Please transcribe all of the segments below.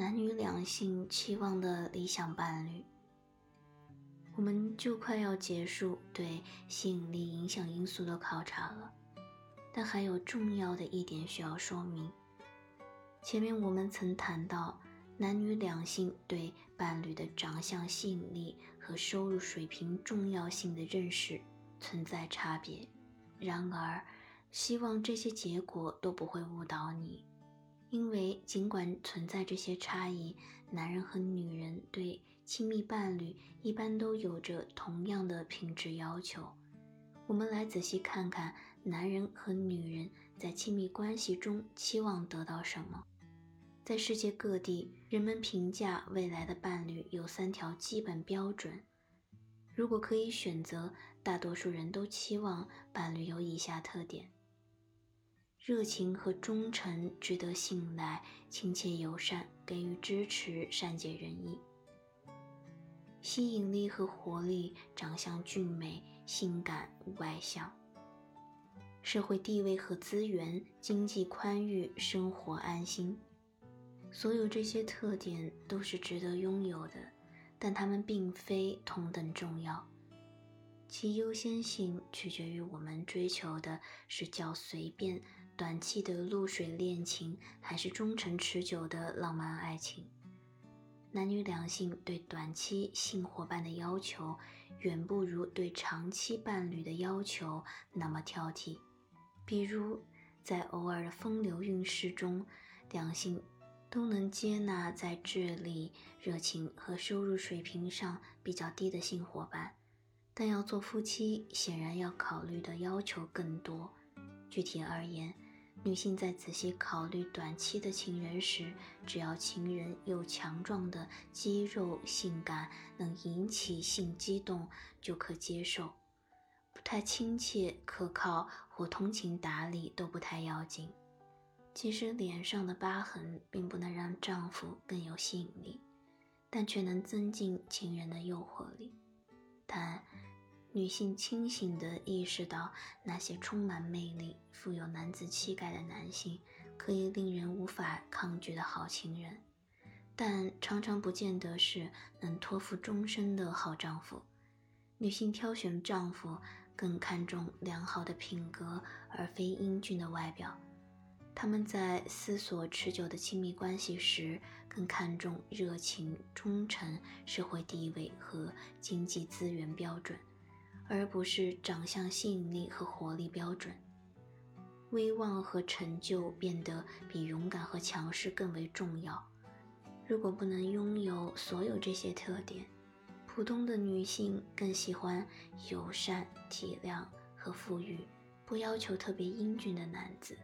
男女两性期望的理想伴侣，我们就快要结束对吸引力影响因素的考察了。但还有重要的一点需要说明：前面我们曾谈到，男女两性对伴侣的长相吸引力和收入水平重要性的认识存在差别。然而，希望这些结果都不会误导你。因为尽管存在这些差异，男人和女人对亲密伴侣一般都有着同样的品质要求。我们来仔细看看男人和女人在亲密关系中期望得到什么。在世界各地，人们评价未来的伴侣有三条基本标准。如果可以选择，大多数人都期望伴侣有以下特点。热情和忠诚，值得信赖，亲切友善，给予支持，善解人意。吸引力和活力，长相俊美，性感外向。社会地位和资源，经济宽裕，生活安心。所有这些特点都是值得拥有的，但它们并非同等重要。其优先性取决于我们追求的是较随便、短期的露水恋情，还是忠诚持久的浪漫爱情。男女两性对短期性伙伴的要求，远不如对长期伴侣的要求那么挑剔。比如，在偶尔的风流韵事中，两性都能接纳在智力、热情和收入水平上比较低的性伙伴。但要做夫妻，显然要考虑的要求更多。具体而言，女性在仔细考虑短期的情人时，只要情人有强壮的肌肉、性感，能引起性激动，就可接受；不太亲切、可靠或通情达理都不太要紧。其实脸上的疤痕并不能让丈夫更有吸引力，但却能增进情人的诱惑力。但女性清醒地意识到，那些充满魅力、富有男子气概的男性，可以令人无法抗拒的好情人，但常常不见得是能托付终身的好丈夫。女性挑选丈夫更看重良好的品格，而非英俊的外表。他们在思索持久的亲密关系时，更看重热情、忠诚、社会地位和经济资源标准。而不是长相吸引力和活力标准，威望和成就变得比勇敢和强势更为重要。如果不能拥有所有这些特点，普通的女性更喜欢友善、体谅和富裕，不要求特别英俊的男子，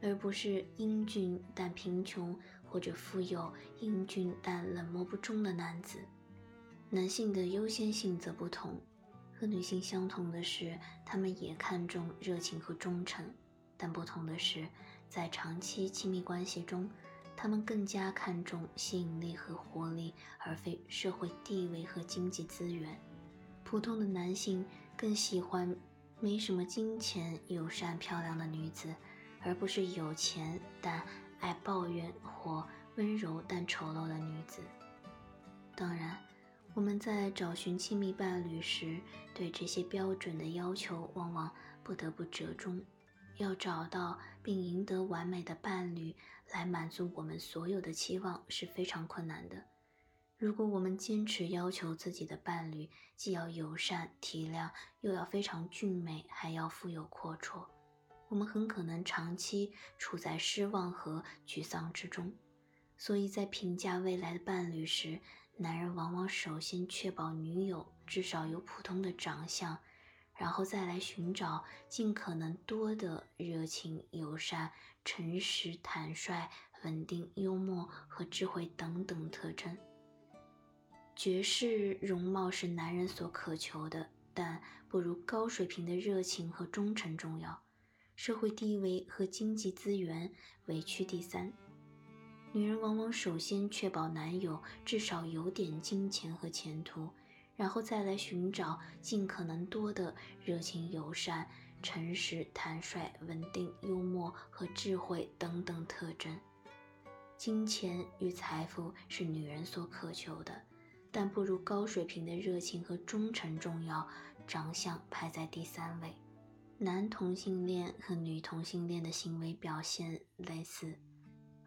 而不是英俊但贫穷或者富有、英俊但冷漠不忠的男子。男性的优先性则不同。和女性相同的是，他们也看重热情和忠诚，但不同的是，在长期亲密关系中，他们更加看重吸引力和活力，而非社会地位和经济资源。普通的男性更喜欢没什么金钱、友善、漂亮的女子，而不是有钱但爱抱怨或温柔但丑陋的女子。当然。我们在找寻亲密伴侣时，对这些标准的要求往往不得不折中。要找到并赢得完美的伴侣来满足我们所有的期望是非常困难的。如果我们坚持要求自己的伴侣既要友善体谅，又要非常俊美，还要富有阔绰，我们很可能长期处在失望和沮丧之中。所以在评价未来的伴侣时，男人往往首先确保女友至少有普通的长相，然后再来寻找尽可能多的热情、友善、诚实、坦率、稳定、幽默和智慧等等特征。绝世容貌是男人所渴求的，但不如高水平的热情和忠诚重要。社会地位和经济资源委屈第三。女人往往首先确保男友至少有点金钱和前途，然后再来寻找尽可能多的热情、友善、诚实、坦率、稳定、幽默和智慧等等特征。金钱与财富是女人所渴求的，但不如高水平的热情和忠诚重要。长相排在第三位。男同性恋和女同性恋的行为表现类似，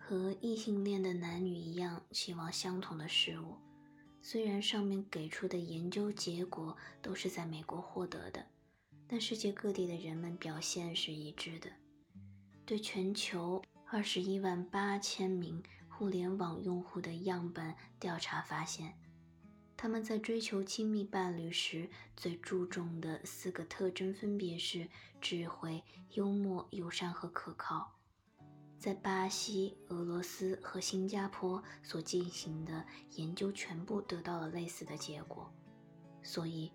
和异性恋的男女一样，期望相同的事物。虽然上面给出的研究结果都是在美国获得的，但世界各地的人们表现是一致的。对全球二十一万八千名互联网用户的样本调查发现，他们在追求亲密伴侣时最注重的四个特征分别是智慧、幽默、友善和可靠。在巴西、俄罗斯和新加坡所进行的研究全部得到了类似的结果。所以，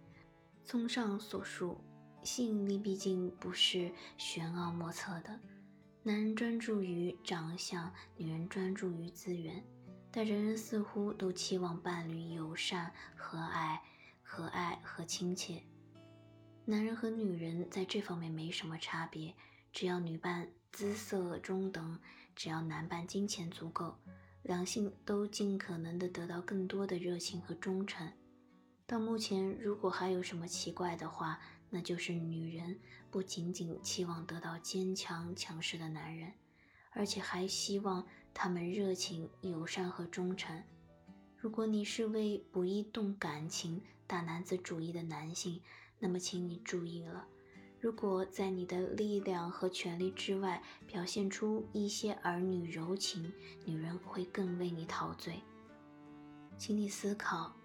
综上所述，吸引力毕竟不是玄奥莫测的。男人专注于长相，女人专注于资源，但人人似乎都期望伴侣友善、和蔼、和蔼和亲切。男人和女人在这方面没什么差别，只要女伴。姿色中等，只要男伴金钱足够，两性都尽可能的得到更多的热情和忠诚。到目前，如果还有什么奇怪的话，那就是女人不仅仅期望得到坚强强势的男人，而且还希望他们热情、友善和忠诚。如果你是位不易动感情、大男子主义的男性，那么请你注意了。如果在你的力量和权力之外表现出一些儿女柔情，女人会更为你陶醉。请你思考。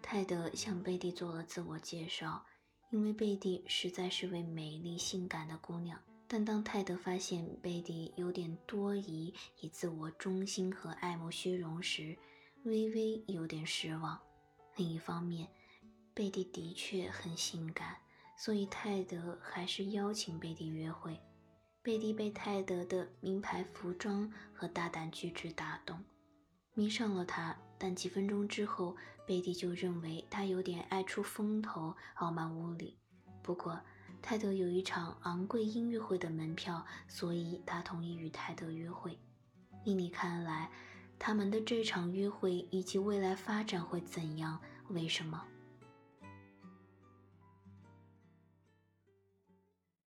泰德向贝蒂做了自我介绍，因为贝蒂实在是位美丽性感的姑娘。但当泰德发现贝蒂有点多疑、以自我中心和爱慕虚荣时，微微有点失望。另一方面，贝蒂的确很性感。所以泰德还是邀请贝蒂约会。贝蒂被泰德的名牌服装和大胆举止打动，迷上了他。但几分钟之后，贝蒂就认为他有点爱出风头、傲慢无礼。不过，泰德有一场昂贵音乐会的门票，所以他同意与泰德约会。妮妮看来，他们的这场约会以及未来发展会怎样？为什么？